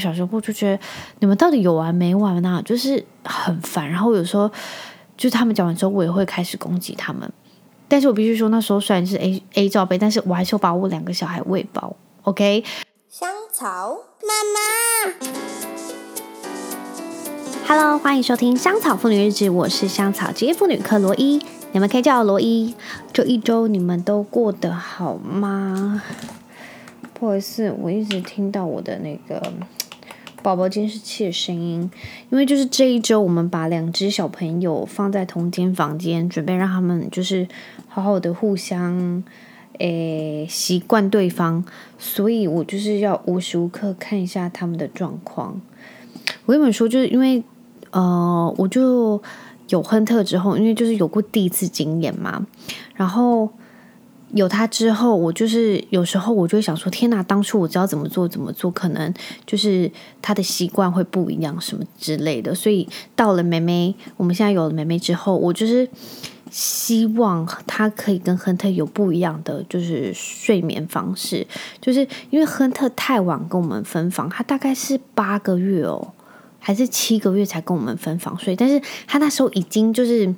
小时候我就觉得你们到底有完没完呢？就是很烦。然后有时候就是他们讲完之后，我也会开始攻击他们。但是我必须说，那时候虽然是 A A 罩杯，但是我还是要把我两个小孩喂饱。OK，香草妈妈，Hello，欢迎收听香草妇女日志，我是香草职业妇女克罗伊，你们可以叫我罗伊。这一周你们都过得好吗？不好意思，我一直听到我的那个。宝宝监视器的声音，因为就是这一周，我们把两只小朋友放在同间房间，准备让他们就是好好的互相诶习惯对方，所以我就是要无时无刻看一下他们的状况。我跟你们说，就是因为呃，我就有亨特之后，因为就是有过第一次经验嘛，然后。有他之后，我就是有时候我就会想说：天哪！当初我知道怎么做怎么做，可能就是他的习惯会不一样，什么之类的。所以到了妹妹，我们现在有了妹妹之后，我就是希望他可以跟亨特有不一样的就是睡眠方式。就是因为亨特太晚跟我们分房，他大概是八个月哦，还是七个月才跟我们分房睡。但是他那时候已经就是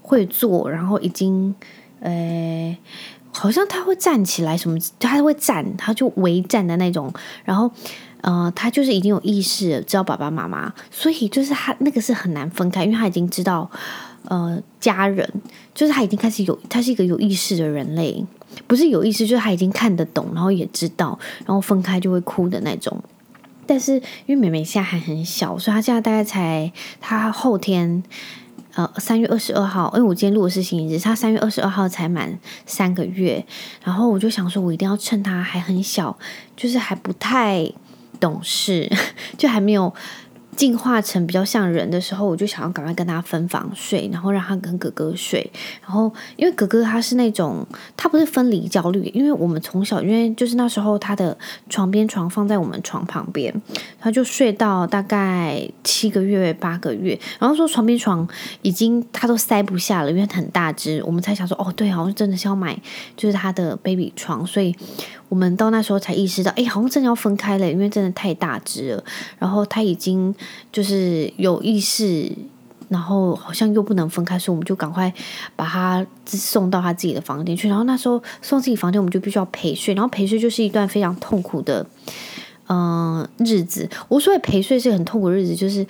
会做，然后已经呃。好像他会站起来，什么他会站，他就围站的那种。然后，呃，他就是已经有意识，知道爸爸妈妈，所以就是他那个是很难分开，因为他已经知道，呃，家人就是他已经开始有，他是一个有意识的人类，不是有意识，就是他已经看得懂，然后也知道，然后分开就会哭的那种。但是因为妹妹现在还很小，所以她现在大概才，她后天。呃，三月二十二号，因为我今天录的是星期日，他三月二十二号才满三个月，然后我就想说，我一定要趁他还很小，就是还不太懂事，就还没有。进化成比较像人的时候，我就想要赶快跟他分房睡，然后让他跟哥哥睡。然后，因为哥哥他是那种，他不是分离焦虑，因为我们从小，因为就是那时候他的床边床放在我们床旁边，他就睡到大概七个月、八个月。然后说床边床已经他都塞不下了，因为很大只，我们才想说，哦，对，好像真的是要买就是他的 baby 床，所以。我们到那时候才意识到，哎，好像真的要分开了，因为真的太大只了。然后他已经就是有意识，然后好像又不能分开，所以我们就赶快把他送到他自己的房间去。然后那时候送自己房间，我们就必须要陪睡，然后陪睡就是一段非常痛苦的嗯、日子。我所谓陪睡是很痛苦的日子，就是。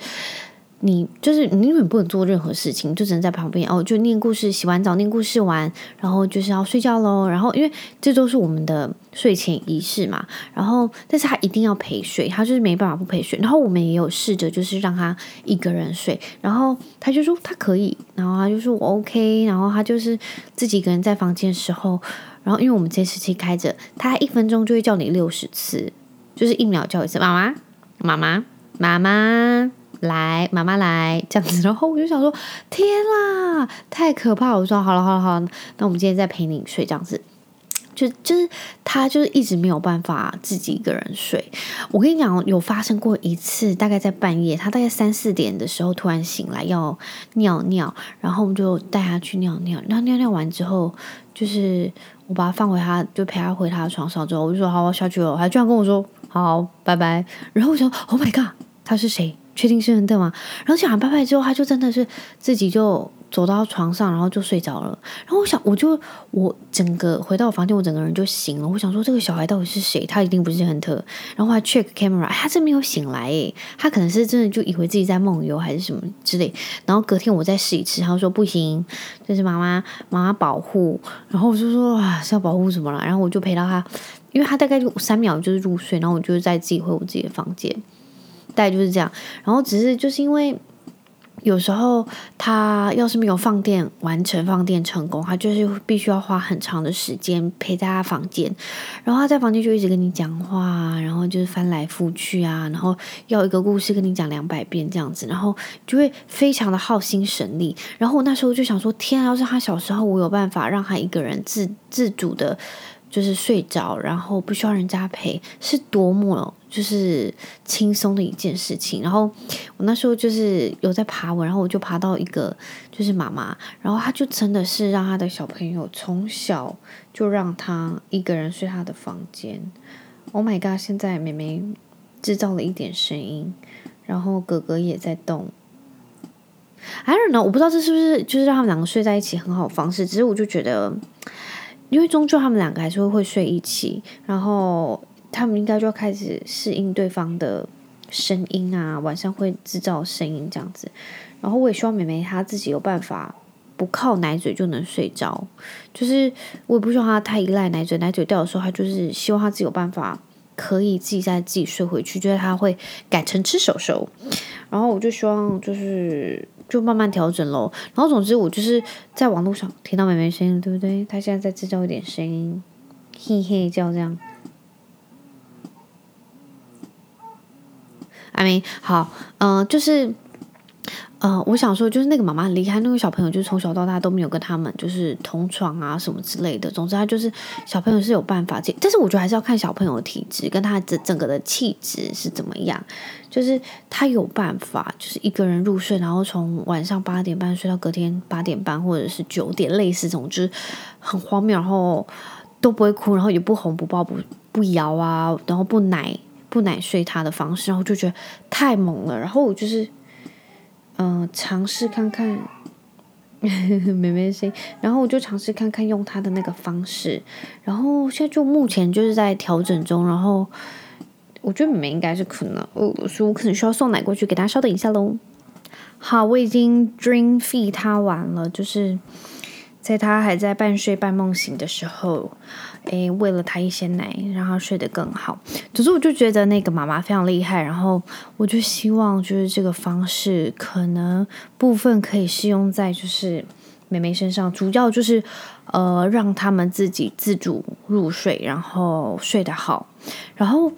你就是你永远不能做任何事情，就只能在旁边哦，就念故事，洗完澡念故事完，然后就是要睡觉喽。然后因为这都是我们的睡前仪式嘛，然后但是他一定要陪睡，他就是没办法不陪睡。然后我们也有试着就是让他一个人睡，然后他就说他可以，然后他就说我 OK，然后他就是自己一个人在房间的时候，然后因为我们监视器开着，他一分钟就会叫你六十次，就是一秒叫一次，妈妈，妈妈，妈妈。来，妈妈来这样子，然后我就想说，天啦，太可怕！我说好了，好了，好了，那我们今天再陪你睡这样子，就就是他就是一直没有办法自己一个人睡。我跟你讲，有发生过一次，大概在半夜，他大概三四点的时候突然醒来要尿尿，然后我们就带他去尿尿，然后尿尿完之后，就是我把他放回他，就陪他回他的床上之后，我就说好，我下去了，他居然跟我说好，拜拜。然后我想，Oh my god，他是谁？确定是亨特吗？然后讲完拜拜之后，他就真的是自己就走到床上，然后就睡着了。然后我想，我就我整个回到我房间，我整个人就醒了。我想说，这个小孩到底是谁？他一定不是亨特。然后我还 check camera，他真没有醒来诶，他可能是真的就以为自己在梦游还是什么之类。然后隔天我再试一次，他说不行，这是妈妈妈妈保护。然后我就说啊，是要保护什么了？然后我就陪到他，因为他大概就三秒就是入睡，然后我就再自己回我自己的房间。带就是这样，然后只是就是因为有时候他要是没有放电完成放电成功，他就是必须要花很长的时间陪在他房间，然后他在房间就一直跟你讲话，然后就是翻来覆去啊，然后要一个故事跟你讲两百遍这样子，然后就会非常的耗心神力。然后我那时候就想说，天啊，要是他小时候我有办法让他一个人自自主的。就是睡着，然后不需要人家陪，是多么就是轻松的一件事情。然后我那时候就是有在爬文，然后我就爬到一个就是妈妈，然后她就真的是让她的小朋友从小就让他一个人睡他的房间。Oh my god！现在妹妹制造了一点声音，然后哥哥也在动。I don't know，我不知道这是不是就是让他们两个睡在一起很好方式，只是我就觉得，因为终究他们两个还是会睡一起，然后他们应该就开始适应对方的声音啊，晚上会制造声音这样子。然后我也希望妹妹她自己有办法不靠奶嘴就能睡着，就是我也不希望她太依赖奶嘴，奶嘴掉的时候，她就是希望她自己有办法可以自己再自己睡回去，就是他会改成吃手手。然后我就希望就是。就慢慢调整咯。然后总之，我就是在网络上听到妹妹声音，对不对？她现在在制造一点声音，嘿嘿叫这样。I mean，好，嗯、就是。呃，我想说，就是那个妈妈很厉害，那个小朋友就是从小到大都没有跟他们就是同床啊什么之类的。总之，他就是小朋友是有办法，但是我觉得还是要看小朋友的体质跟他整整个的气质是怎么样。就是他有办法，就是一个人入睡，然后从晚上八点半睡到隔天八点半或者是九点，类似这种，就是很荒谬，然后都不会哭，然后也不哄不抱不不摇啊，然后不奶不奶睡他的方式，然后就觉得太猛了。然后我就是。嗯、尝试看看妹妹声音，然后我就尝试看看用他的那个方式，然后现在就目前就是在调整中，然后我觉得妹妹应该是可能，我，所以我可能需要送奶过去，给大家稍等一下喽。好，我已经 dream feed 他完了，就是在她还在半睡半梦醒的时候。诶，喂了他一些奶，让他睡得更好。只是，我就觉得那个妈妈非常厉害。然后，我就希望就是这个方式，可能部分可以适用在就是妹妹身上。主要就是呃，让他们自己自主入睡，然后睡得好。然后，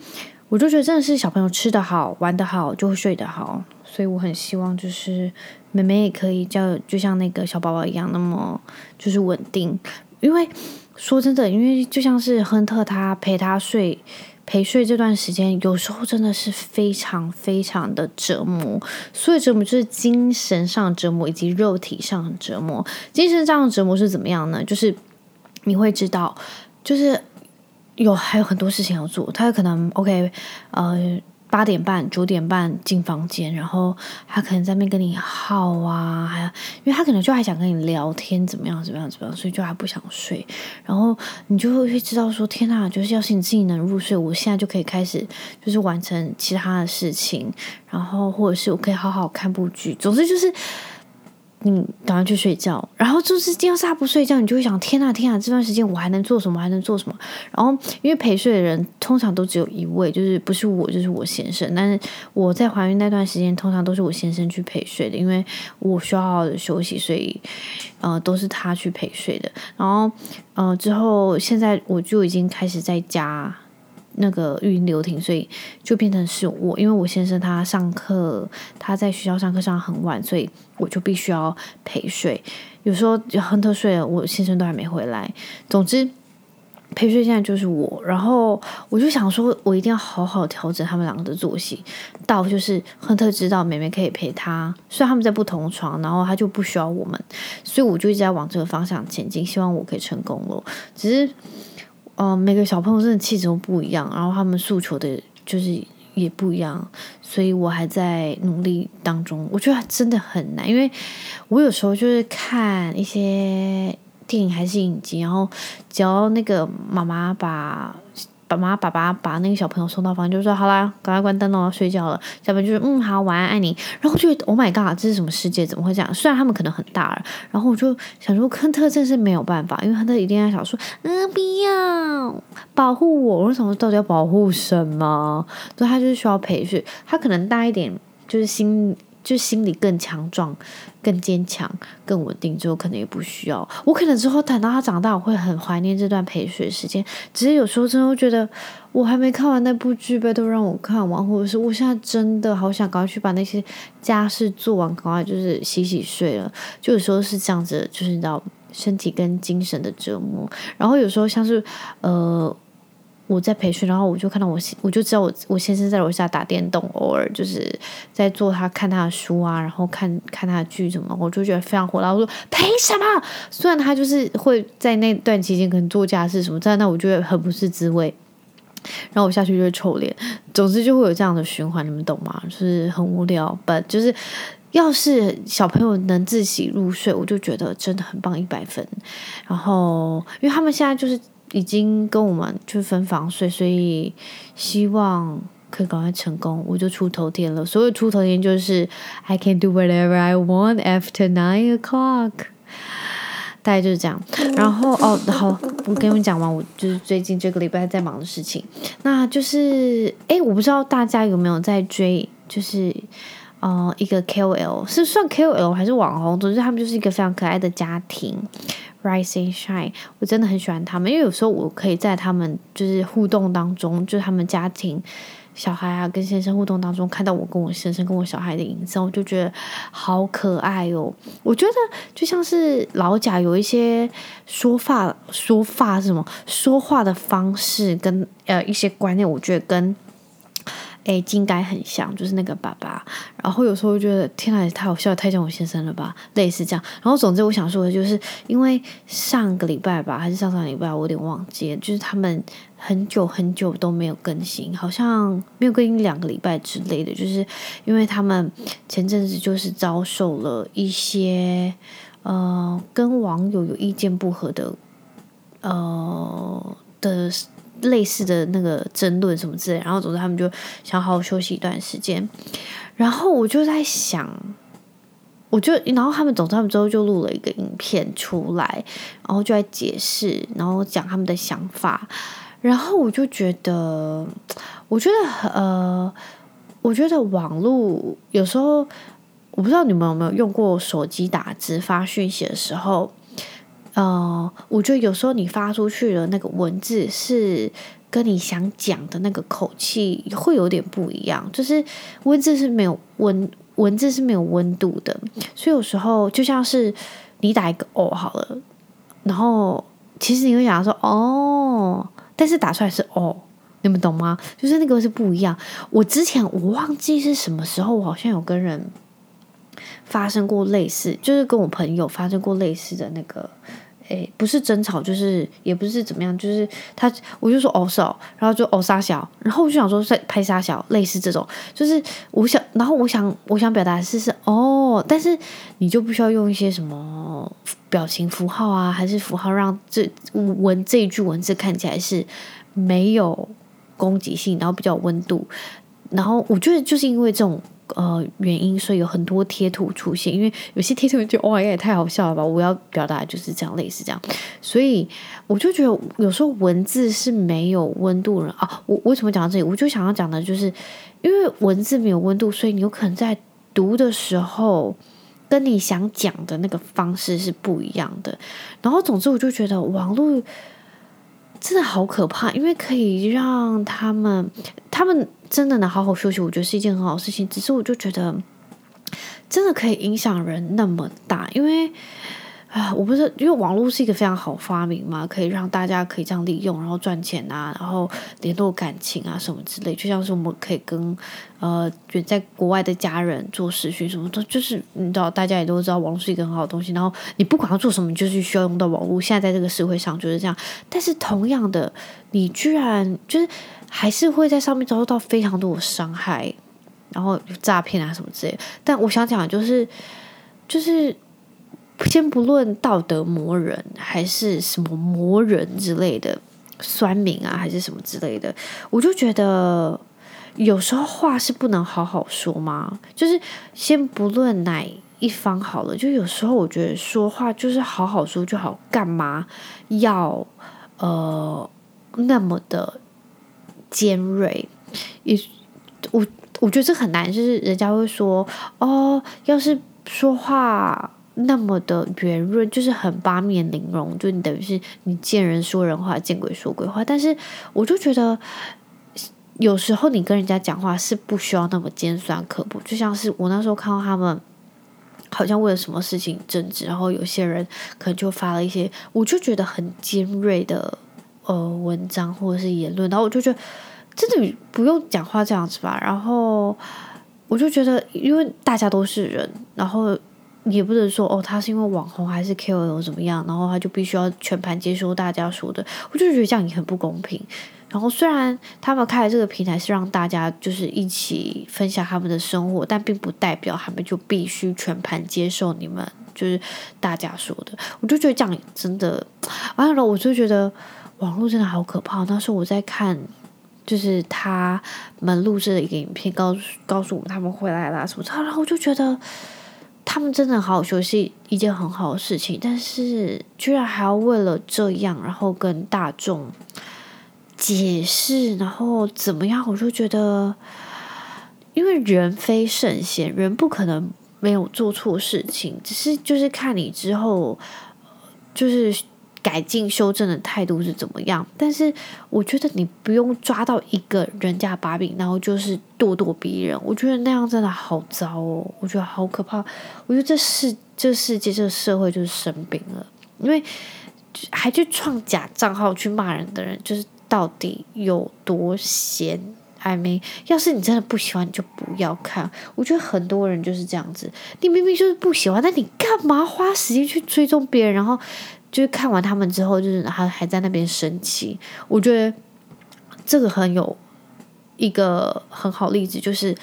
我就觉得真的是小朋友吃得好、玩得好，就会睡得好。所以，我很希望就是妹妹也可以叫，就像那个小宝宝一样，那么就是稳定，因为。说真的，因为就像是亨特他陪他睡陪睡这段时间，有时候真的是非常非常的折磨。所以折磨就是精神上折磨以及肉体上折磨。精神上的折磨是怎么样呢？就是你会知道，就是有还有很多事情要做。他可能 OK，呃。八点半、九点半进房间，然后他可能在那边跟你耗啊，还因为他可能就还想跟你聊天，怎么样、怎么样、怎么样，所以就还不想睡。然后你就会知道说：“天哪，就是要是你自己能入睡，我现在就可以开始，就是完成其他的事情，然后或者是我可以好好看部剧。总之就是。”你赶快去睡觉，然后就是，要是他不睡觉，你就会想：天啊，天啊，这段时间我还能做什么？还能做什么？然后，因为陪睡的人通常都只有一位，就是不是我，就是我先生。但是我在怀孕那段时间，通常都是我先生去陪睡的，因为我需要好休息，所以呃，都是他去陪睡的。然后，呃，之后现在我就已经开始在家。那个语音留停，所以就变成是我，因为我先生他上课，他在学校上课上很晚，所以我就必须要陪睡。有时候亨特睡了，我先生都还没回来。总之，陪睡现在就是我。然后我就想说，我一定要好好调整他们两个的作息，到就是亨特知道妹妹可以陪他，虽然他们在不同床，然后他就不需要我们，所以我就一直在往这个方向前进，希望我可以成功了。只是。哦、每个小朋友真的气质都不一样，然后他们诉求的就是也不一样，所以我还在努力当中。我觉得真的很难，因为我有时候就是看一些电影还是影集，然后只要那个妈妈把。爸妈、爸爸把那个小朋友送到房间，就说：“好啦，赶快关灯了，睡觉了。”小朋友就说：“嗯，好，晚安，爱你。”然后就：“Oh my god，这是什么世界？怎么会这样？”虽然他们可能很大了，然后我就想说，亨特真是没有办法，因为亨特一定要想说：“嗯，不要保护我。”我说：“什么？到底要保护什么？”所以他就是需要培训，他可能大一点，就是心。就心理更强壮、更坚强、更稳定之后，可能也不需要。我可能之后等到他长大，我会很怀念这段陪睡时间。只是有时候真的会觉得，我还没看完那部剧，呗，都让我看完，或者是我现在真的好想赶快去把那些家事做完，赶快就是洗洗睡了。就有时候是这样子，就是你知道身体跟精神的折磨。然后有时候像是呃。我在培训，然后我就看到我，我就知道我我先生在楼下打电动，偶尔就是在做他看他的书啊，然后看看他的剧什么，我就觉得非常火大。我说凭什么？虽然他就是会在那段期间可能做家事什么，但那我觉得很不是滋味。然后我下去就会臭脸。总之就会有这样的循环，你们懂吗？就是很无聊本就是要是小朋友能自己入睡，我就觉得真的很棒，一百分。然后因为他们现在就是已经跟我们就分房睡，所以希望。可以赶快成功，我就出头天了。所谓出头天就是 I can do whatever I want after nine o'clock，大概就是这样。然后哦，好，我跟你们讲完，我就是最近这个礼拜在忙的事情。那就是，诶，我不知道大家有没有在追，就是呃，一个 KOL 是算 KOL 还是网红？总之，他们就是一个非常可爱的家庭，Rise and Shine。我真的很喜欢他们，因为有时候我可以在他们就是互动当中，就是他们家庭。小孩啊，跟先生互动当中，看到我跟我先生跟我小孩的影子，我就觉得好可爱哦。我觉得就像是老贾有一些说话说话是什么说话的方式跟呃一些观念，我觉得跟。诶，金该很像，就是那个爸爸。然后有时候觉得天哪，太好笑，太像我先生了吧，类似这样。然后总之我想说的就是，因为上个礼拜吧，还是上上礼拜，我有点忘记了，就是他们很久很久都没有更新，好像没有更新两个礼拜之类的。就是因为他们前阵子就是遭受了一些呃跟网友有意见不合的呃的。类似的那个争论什么之类，然后总之他们就想好好休息一段时间，然后我就在想，我就然后他们总之他们之后就录了一个影片出来，然后就在解释，然后讲他们的想法，然后我就觉得，我觉得呃，我觉得网络有时候，我不知道你们有没有用过手机打字发讯息的时候。呃，我觉得有时候你发出去的那个文字是跟你想讲的那个口气会有点不一样，就是文字是没有温，文字是没有温度的，所以有时候就像是你打一个哦好了，然后其实你会想说哦，但是打出来是哦，你们懂吗？就是那个是不一样。我之前我忘记是什么时候，我好像有跟人发生过类似，就是跟我朋友发生过类似的那个。诶，不是争吵，就是也不是怎么样，就是他，我就说哦少，然后就哦杀小，然后我就想说在拍杀小，类似这种，就是我想，然后我想，我想表达的是是哦，但是你就不需要用一些什么表情符号啊，还是符号让这文这一句文字看起来是没有攻击性，然后比较有温度，然后我觉得就是因为这种。呃，原因，所以有很多贴图出现，因为有些贴图就哇，也太好笑了吧！我要表达就是这样，类似这样，所以我就觉得有时候文字是没有温度的啊。我为什么讲到这里？我就想要讲的就是，因为文字没有温度，所以你有可能在读的时候，跟你想讲的那个方式是不一样的。然后，总之，我就觉得网络。真的好可怕，因为可以让他们，他们真的能好好休息，我觉得是一件很好的事情。只是我就觉得，真的可以影响人那么大，因为。啊，我不是因为网络是一个非常好发明嘛，可以让大家可以这样利用，然后赚钱啊，然后联络感情啊什么之类，就像是我们可以跟呃远在国外的家人做视讯什么的，就是你知道，大家也都知道网络是一个很好的东西。然后你不管要做什么，你就是需要用到网络。现在在这个社会上就是这样。但是同样的，你居然就是还是会在上面遭受到非常多的伤害，然后诈骗啊什么之类。但我想讲的就是，就是。先不论道德魔人还是什么魔人之类的，酸民啊还是什么之类的，我就觉得有时候话是不能好好说吗？就是先不论哪一方好了，就有时候我觉得说话就是好好说就好，干嘛要呃那么的尖锐？也我我觉得这很难，就是人家会说哦，要是说话。那么的圆润，就是很八面玲珑，就你等于是你见人说人话，见鬼说鬼话。但是我就觉得，有时候你跟人家讲话是不需要那么尖酸刻薄。就像是我那时候看到他们好像为了什么事情争执，然后有些人可能就发了一些，我就觉得很尖锐的呃文章或者是言论，然后我就觉得真的不用讲话这样子吧。然后我就觉得，因为大家都是人，然后。也不能说哦，他是因为网红还是 KOL 怎么样，然后他就必须要全盘接受大家说的，我就觉得这样也很不公平。然后虽然他们开的这个平台是让大家就是一起分享他们的生活，但并不代表他们就必须全盘接受你们就是大家说的。我就觉得这样真的，完了，我就觉得网络真的好可怕。那时候我在看，就是他们录制的一个影片，告诉告诉我们他们回来了什么，然后我就觉得。他们真的好好学习，一件很好的事情，但是居然还要为了这样，然后跟大众解释，然后怎么样？我就觉得，因为人非圣贤，人不可能没有做错事情，只是就是看你之后，就是。改进修正的态度是怎么样？但是我觉得你不用抓到一个人家把柄，然后就是咄咄逼人。我觉得那样真的好糟哦，我觉得好可怕。我觉得这世这世界这个社会就是生病了，因为还去创假账号去骂人的人，就是到底有多闲？I mean，要是你真的不喜欢，你就不要看。我觉得很多人就是这样子，你明明就是不喜欢，那你干嘛花时间去追踪别人，然后？就是看完他们之后，就是还还在那边生气。我觉得这个很有一个很好例子，就是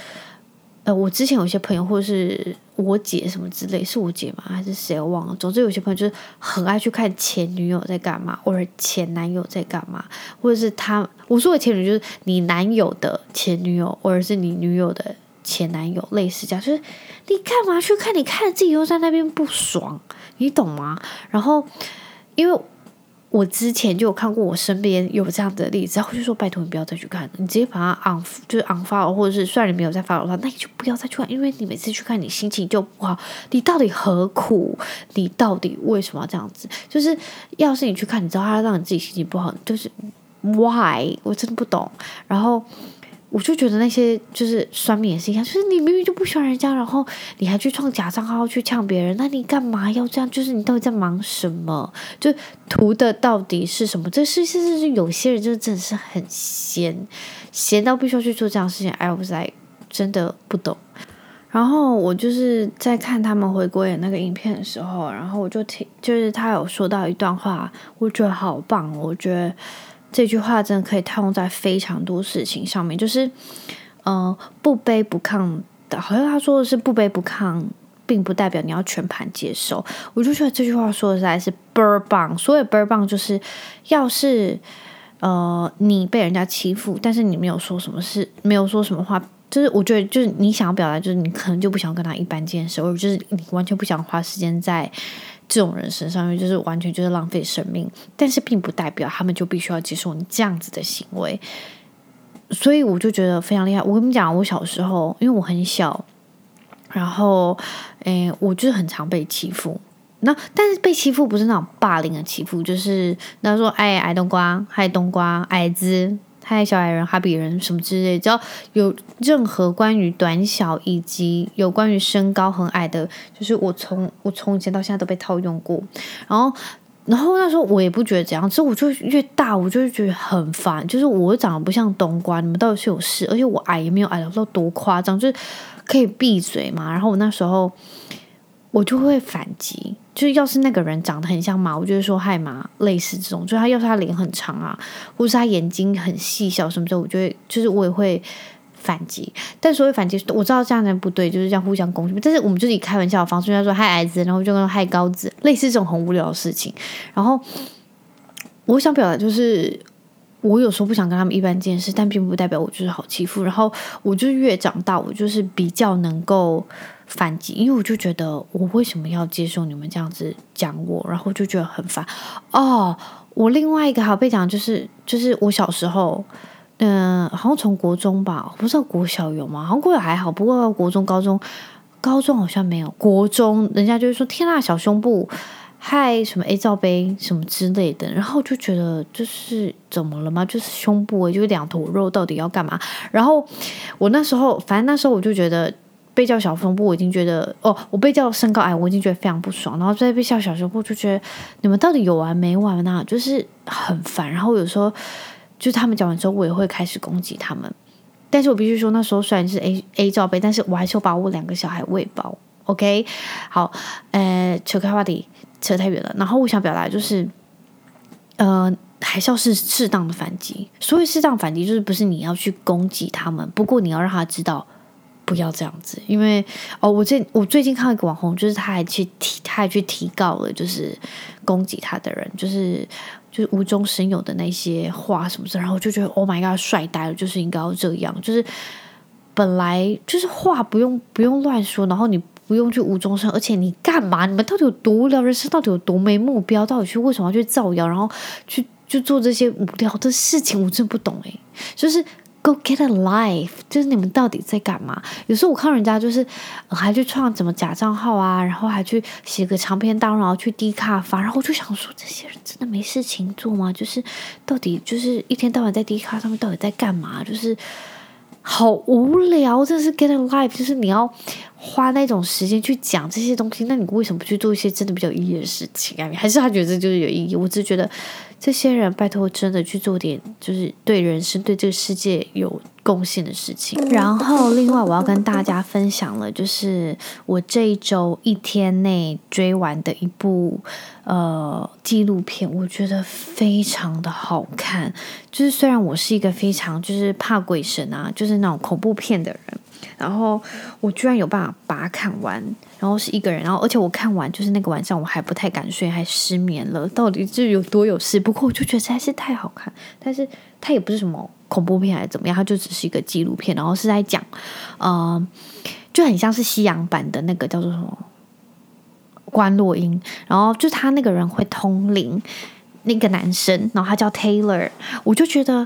呃，我之前有些朋友，或者是我姐什么之类，是我姐吗？还是谁？我忘了。总之有些朋友就是很爱去看前女友在干嘛，或者前男友在干嘛，或者是他我说的前女友就是你男友的前女友，或者是你女友的前男友，类似这样。就是你干嘛去看？你看自己又在那边不爽。你懂吗？然后，因为我之前就有看过，我身边有这样的例子，然后就说：“拜托你不要再去看，你直接把它 un 就是 unfollow，或者是虽然你没有在 follow 的话，那你就不要再去看，因为你每次去看，你心情就不好。你到底何苦？你到底为什么要这样子？就是要是你去看，你知道他让你自己心情不好，就是 why？我真的不懂。然后。我就觉得那些就是酸民也是一样，就是你明明就不喜欢人家，然后你还去创假账号去呛别人，那你干嘛要这样？就是你到底在忙什么？就图的到底是什么？这是是是是有些人就真的是很闲，闲到必须要去做这样的事情。I was like，真的不懂。然后我就是在看他们回归的那个影片的时候，然后我就听，就是他有说到一段话，我觉得好棒，我觉得。这句话真的可以套用在非常多事情上面，就是，呃，不卑不亢的，好像他说的是不卑不亢，并不代表你要全盘接受。我就觉得这句话说的实在是倍儿棒，所以倍儿棒就是，要是呃你被人家欺负，但是你没有说什么事，没有说什么话，就是我觉得就是你想要表达，就是你可能就不想跟他一般见识，或者就是你完全不想花时间在。这种人身上面就是完全就是浪费生命，但是并不代表他们就必须要接受你这样子的行为，所以我就觉得非常厉害。我跟你讲，我小时候因为我很小，然后诶，我就是很常被欺负。那但是被欺负不是那种霸凌的欺负，就是那说哎矮冬瓜，嗨冬瓜，矮子。太小矮人、哈比人什么之类，只要有任何关于短小以及有关于身高很矮的，就是我从我从前到现在都被套用过。然后，然后那时候我也不觉得怎样，之后我就越大，我就觉得很烦。就是我长得不像冬瓜，你们到底是有事？而且我矮也没有矮到多夸张，就是可以闭嘴嘛。然后我那时候。我就会反击，就是要是那个人长得很像马，我就会说嗨马，类似这种。就是他要是他脸很长啊，或是他眼睛很细小什么的，我就会就是我也会反击。但所谓反击，我知道这样子不对，就是这样互相攻击。但是我们就是以开玩笑的方式，就说嗨矮子，然后就跟嗨高子，类似这种很无聊的事情。然后我想表达就是。我有时候不想跟他们一般见识，但并不代表我就是好欺负。然后我就越长大，我就是比较能够反击，因为我就觉得我为什么要接受你们这样子讲我，然后就觉得很烦。哦，我另外一个好被讲就是，就是我小时候，嗯、好像从国中吧，不知道国小有吗？好像国小还好，不过国中、高中，高中好像没有。国中人家就是说天呐，小胸部。嗨，什么 A 罩杯什么之类的，然后就觉得就是怎么了吗？就是胸部，就是两坨肉，到底要干嘛？然后我那时候，反正那时候我就觉得被叫小胸部，我已经觉得哦，我被叫身高矮，我已经觉得非常不爽。然后再被叫小胸部，就觉得你们到底有完没完呢？就是很烦。然后有时候就他们讲完之后，我也会开始攻击他们。但是我必须说，那时候虽然是 A A 罩杯，但是我还是把我两个小孩喂饱。OK，好，呃，扯开话题扯太远了。然后我想表达就是，呃，还是要是适当的反击。所谓适当反击，就是不是你要去攻击他们，不过你要让他知道不要这样子。因为哦，我最我最近看到一个网红，就是他还去提，他还去提告了，就是攻击他的人，就是就是无中生有的那些话什么的。然后就觉得，Oh my God，帅呆了，就是应该要这样，就是本来就是话不用不用乱说，然后你。不用去无中生，而且你干嘛？你们到底有多无聊？人生到底有多没目标？到底去为什么要去造谣？然后去去做这些无聊的事情？我真不懂诶，就是 Go get a life，就是你们到底在干嘛？有时候我看人家就是还去创什么假账号啊，然后还去写个长篇大论，然后去低卡发，然后我就想说，这些人真的没事情做吗？就是到底就是一天到晚在低卡上面到底在干嘛？就是。好无聊，这是 get a life，就是你要花那种时间去讲这些东西，那你为什么不去做一些真的比较有意义的事情啊？还是他觉得这就是有意义？我只是觉得这些人拜托真的去做点，就是对人生、对这个世界有贡献的事情。然后，另外我要跟大家分享了，就是我这一周一天内追完的一部呃纪录片，我觉得非常的好看。就是虽然我是一个非常就是怕鬼神啊，就是那种恐怖片的人，然后我居然有办法把它看完，然后是一个人，然后而且我看完就是那个晚上我还不太敢睡，还失眠了。到底是有多有事？不过我就觉得实在是太好看，但是它也不是什么。恐怖片还是怎么样？它就只是一个纪录片，然后是在讲，呃，就很像是西洋版的那个叫做什么观落英，然后就他那个人会通灵，那个男生，然后他叫 Taylor，我就觉得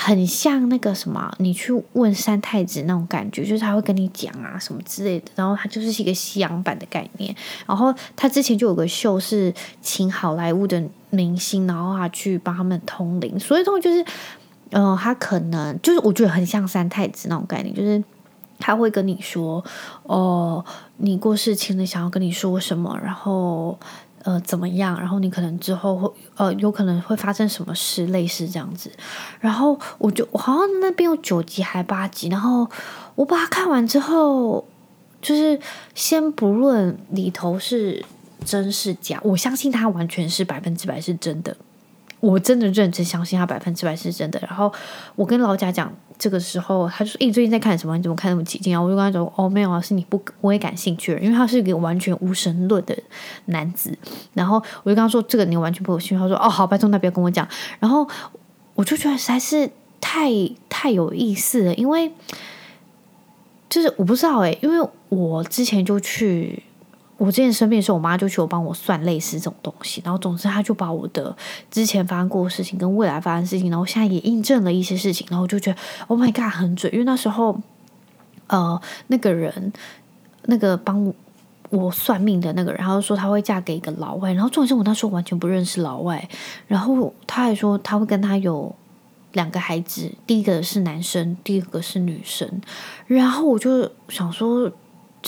很像那个什么，你去问三太子那种感觉，就是他会跟你讲啊什么之类的，然后他就是一个西洋版的概念，然后他之前就有个秀是请好莱坞的明星，然后他去帮他们通灵，所以这种就是。嗯、呃，他可能就是我觉得很像三太子那种概念，就是他会跟你说，哦，你过世前的想要跟你说什么，然后呃怎么样，然后你可能之后会呃有可能会发生什么事，类似这样子。然后我就我好像那边有九集还八集，然后我把它看完之后，就是先不论里头是真是假，我相信它完全是百分之百是真的。我真的认真相信他百分之百是真的。然后我跟老贾讲这个时候，他就说：“诶，最近在看什么？你怎么看那么起劲啊？”我就跟他说：“哦，没有啊，是你不我也感兴趣了，因为他是一个完全无神论的男子。”然后我就跟他说：“这个你完全不有兴趣。”他说：“哦，好，拜托，那不要跟我讲。”然后我就觉得实在是太太有意思了，因为就是我不知道诶，因为我之前就去。我之前生病的时候，我妈就去我帮我算类似这种东西，然后总之她就把我的之前发生过的事情跟未来发生的事情，然后现在也印证了一些事情，然后我就觉得 Oh my God 很准，因为那时候呃那个人那个帮我算命的那个人，他就说他会嫁给一个老外，然后重点是我那时候完全不认识老外，然后他还说他会跟他有两个孩子，第一个是男生，第二个是女生，然后我就想说。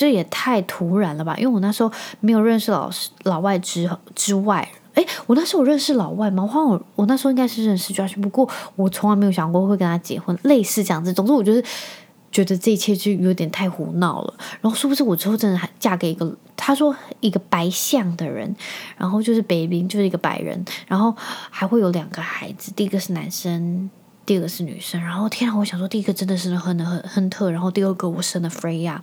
这也太突然了吧！因为我那时候没有认识老师老外之之外，诶，我那时候我认识老外吗？我好像我我那时候应该是认识 Josh，不过我从来没有想过会跟他结婚，类似这样子。总之，我就是觉得这一切就有点太胡闹了。然后，是不是我之后真的还嫁给一个他说一个白相的人，然后就是北冰，就是一个白人，然后还会有两个孩子，第一个是男生。第二个是女生，然后天啊，我想说第一个真的是很很亨特，然后第二个我生了 Freya，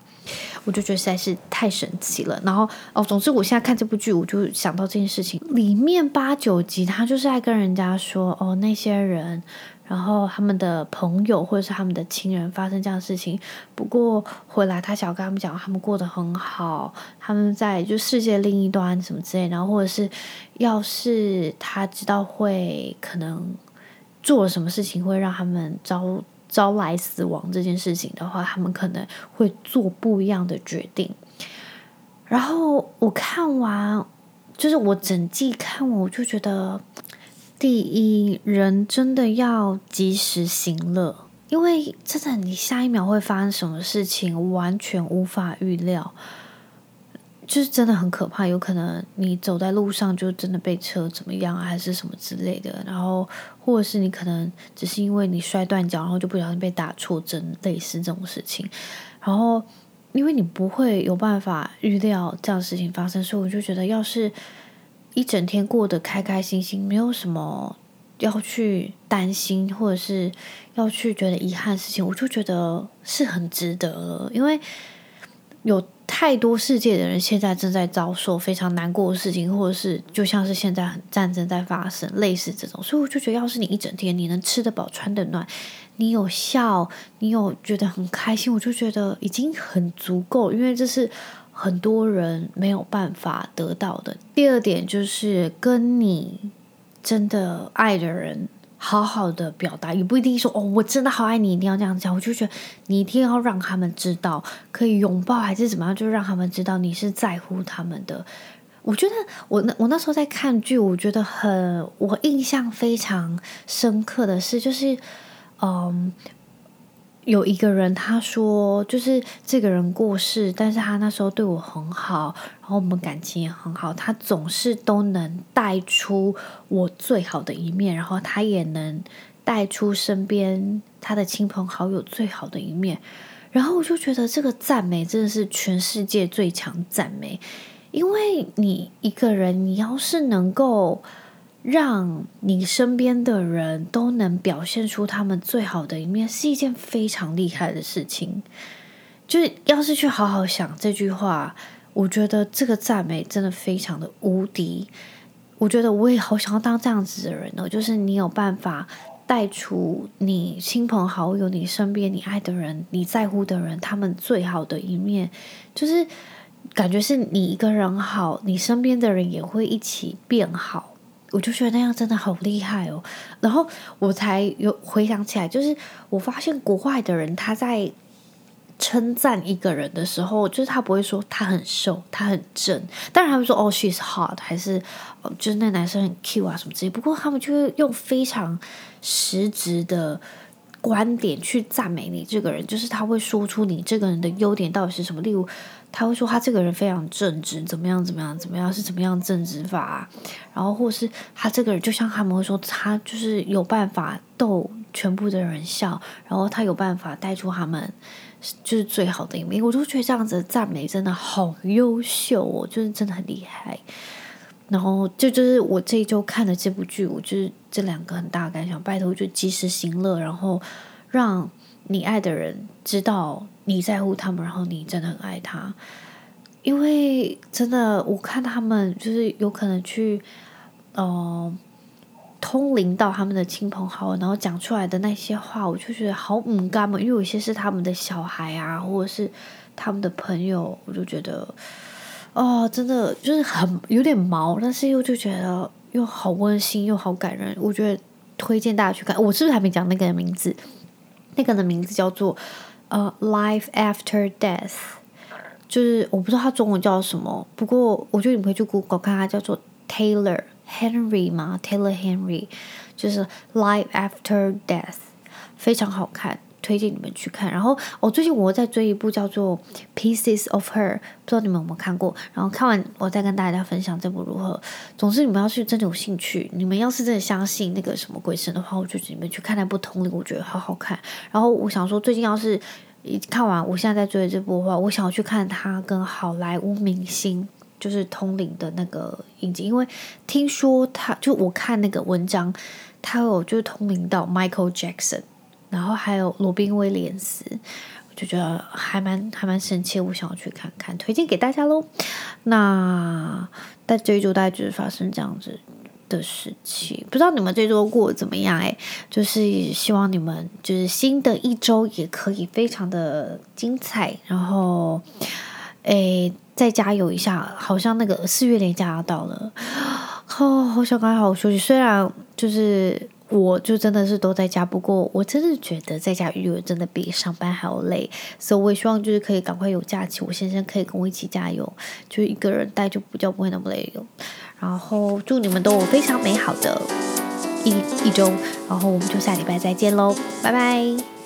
我就觉得实在是太神奇了。然后哦，总之我现在看这部剧，我就想到这件事情，里面八九集他就是在跟人家说哦，那些人，然后他们的朋友或者是他们的亲人发生这样的事情，不过回来他想要跟他们讲，他们过得很好，他们在就世界另一端什么之类，然后或者是要是他知道会可能。做了什么事情会让他们招招来死亡这件事情的话，他们可能会做不一样的决定。然后我看完，就是我整季看完，我就觉得，第一，人真的要及时行乐，因为真的你下一秒会发生什么事情，完全无法预料。就是真的很可怕，有可能你走在路上就真的被车怎么样啊，还是什么之类的。然后，或者是你可能只是因为你摔断脚，然后就不小心被打错针，类似这种事情。然后，因为你不会有办法预料这样的事情发生，所以我就觉得，要是一整天过得开开心心，没有什么要去担心或者是要去觉得遗憾的事情，我就觉得是很值得了。因为有太多世界的人现在正在遭受非常难过的事情，或者是就像是现在很战争在发生，类似这种，所以我就觉得，要是你一整天你能吃得饱、穿得暖。你有笑，你有觉得很开心，我就觉得已经很足够，因为这是很多人没有办法得到的。第二点就是跟你真的爱的人好好的表达，也不一定说哦，我真的好爱你，一定要这样讲。我就觉得你一定要让他们知道，可以拥抱还是怎么样，就让他们知道你是在乎他们的。我觉得我那我那时候在看剧，我觉得很我印象非常深刻的是，就是。嗯，有一个人他说，就是这个人过世，但是他那时候对我很好，然后我们感情也很好，他总是都能带出我最好的一面，然后他也能带出身边他的亲朋好友最好的一面，然后我就觉得这个赞美真的是全世界最强赞美，因为你一个人，你要是能够。让你身边的人都能表现出他们最好的一面，是一件非常厉害的事情。就是要是去好好想这句话，我觉得这个赞美真的非常的无敌。我觉得我也好想要当这样子的人哦，就是你有办法带出你亲朋好友、你身边你爱的人、你在乎的人他们最好的一面，就是感觉是你一个人好，你身边的人也会一起变好。我就觉得那样真的好厉害哦，然后我才有回想起来，就是我发现国外的人他在称赞一个人的时候，就是他不会说他很瘦，他很正，当然他们说哦，she's hot，还是就是那男生很 cute 啊什么之类。不过他们就会用非常实质的观点去赞美你这个人，就是他会说出你这个人的优点到底是什么，例如。他会说他这个人非常正直，怎么样怎么样怎么样是怎么样正直法啊？然后或是他这个人就像他们会说，他就是有办法逗全部的人笑，然后他有办法带出他们就是最好的一面。我就觉得这样子的赞美真的好优秀哦，就是真的很厉害。然后这就，就是我这一周看的这部剧，我就是这两个很大的感想，拜托就及时行乐，然后让你爱的人知道。你在乎他们，然后你真的很爱他，因为真的，我看他们就是有可能去，呃，通灵到他们的亲朋好友，然后讲出来的那些话，我就觉得好唔甘嘛。因为有些是他们的小孩啊，或者是他们的朋友，我就觉得，哦，真的就是很有点毛，但是又就觉得又好温馨又好感人。我觉得推荐大家去看。我是不是还没讲那个人名字？那个人的名字叫做。呃、，Life After Death，就是我不知道它中文叫什么，不过我觉得你们可以去 Google 看，它叫做 Taylor Henry 嘛，Taylor Henry，就是 Life After Death，非常好看，推荐你们去看。然后我、哦、最近我在追一部叫做 Pieces of Her，不知道你们有没有看过？然后看完我再跟大家分享这部如何。总之你们要是真的有兴趣，你们要是真的相信那个什么鬼神的话，我就你们去看那部《通灵》，我觉得好好看。然后我想说，最近要是。一看完，我现在在追的这部的话，我想要去看他跟好莱坞明星就是通灵的那个影集，因为听说他就我看那个文章，他有就是通灵到 Michael Jackson，然后还有罗宾威廉斯，我就觉得还蛮还蛮神奇，我想要去看看，推荐给大家喽。那在这一周大概就是发生这样子的事情，不知道你们这周过得怎么样？哎，就是希望你们就是新的一周也可以非常的精彩，然后诶，再加油一下。好像那个四月连假要到了，哦，好想赶快好好休息。虽然就是我就真的是都在家，不过我真的觉得在家育儿真的比上班还要累，所以我也希望就是可以赶快有假期，我先生可以跟我一起加油，就一个人带就比较不会那么累了。然后祝你们都有非常美好的一一周，然后我们就下礼拜再见喽，拜拜。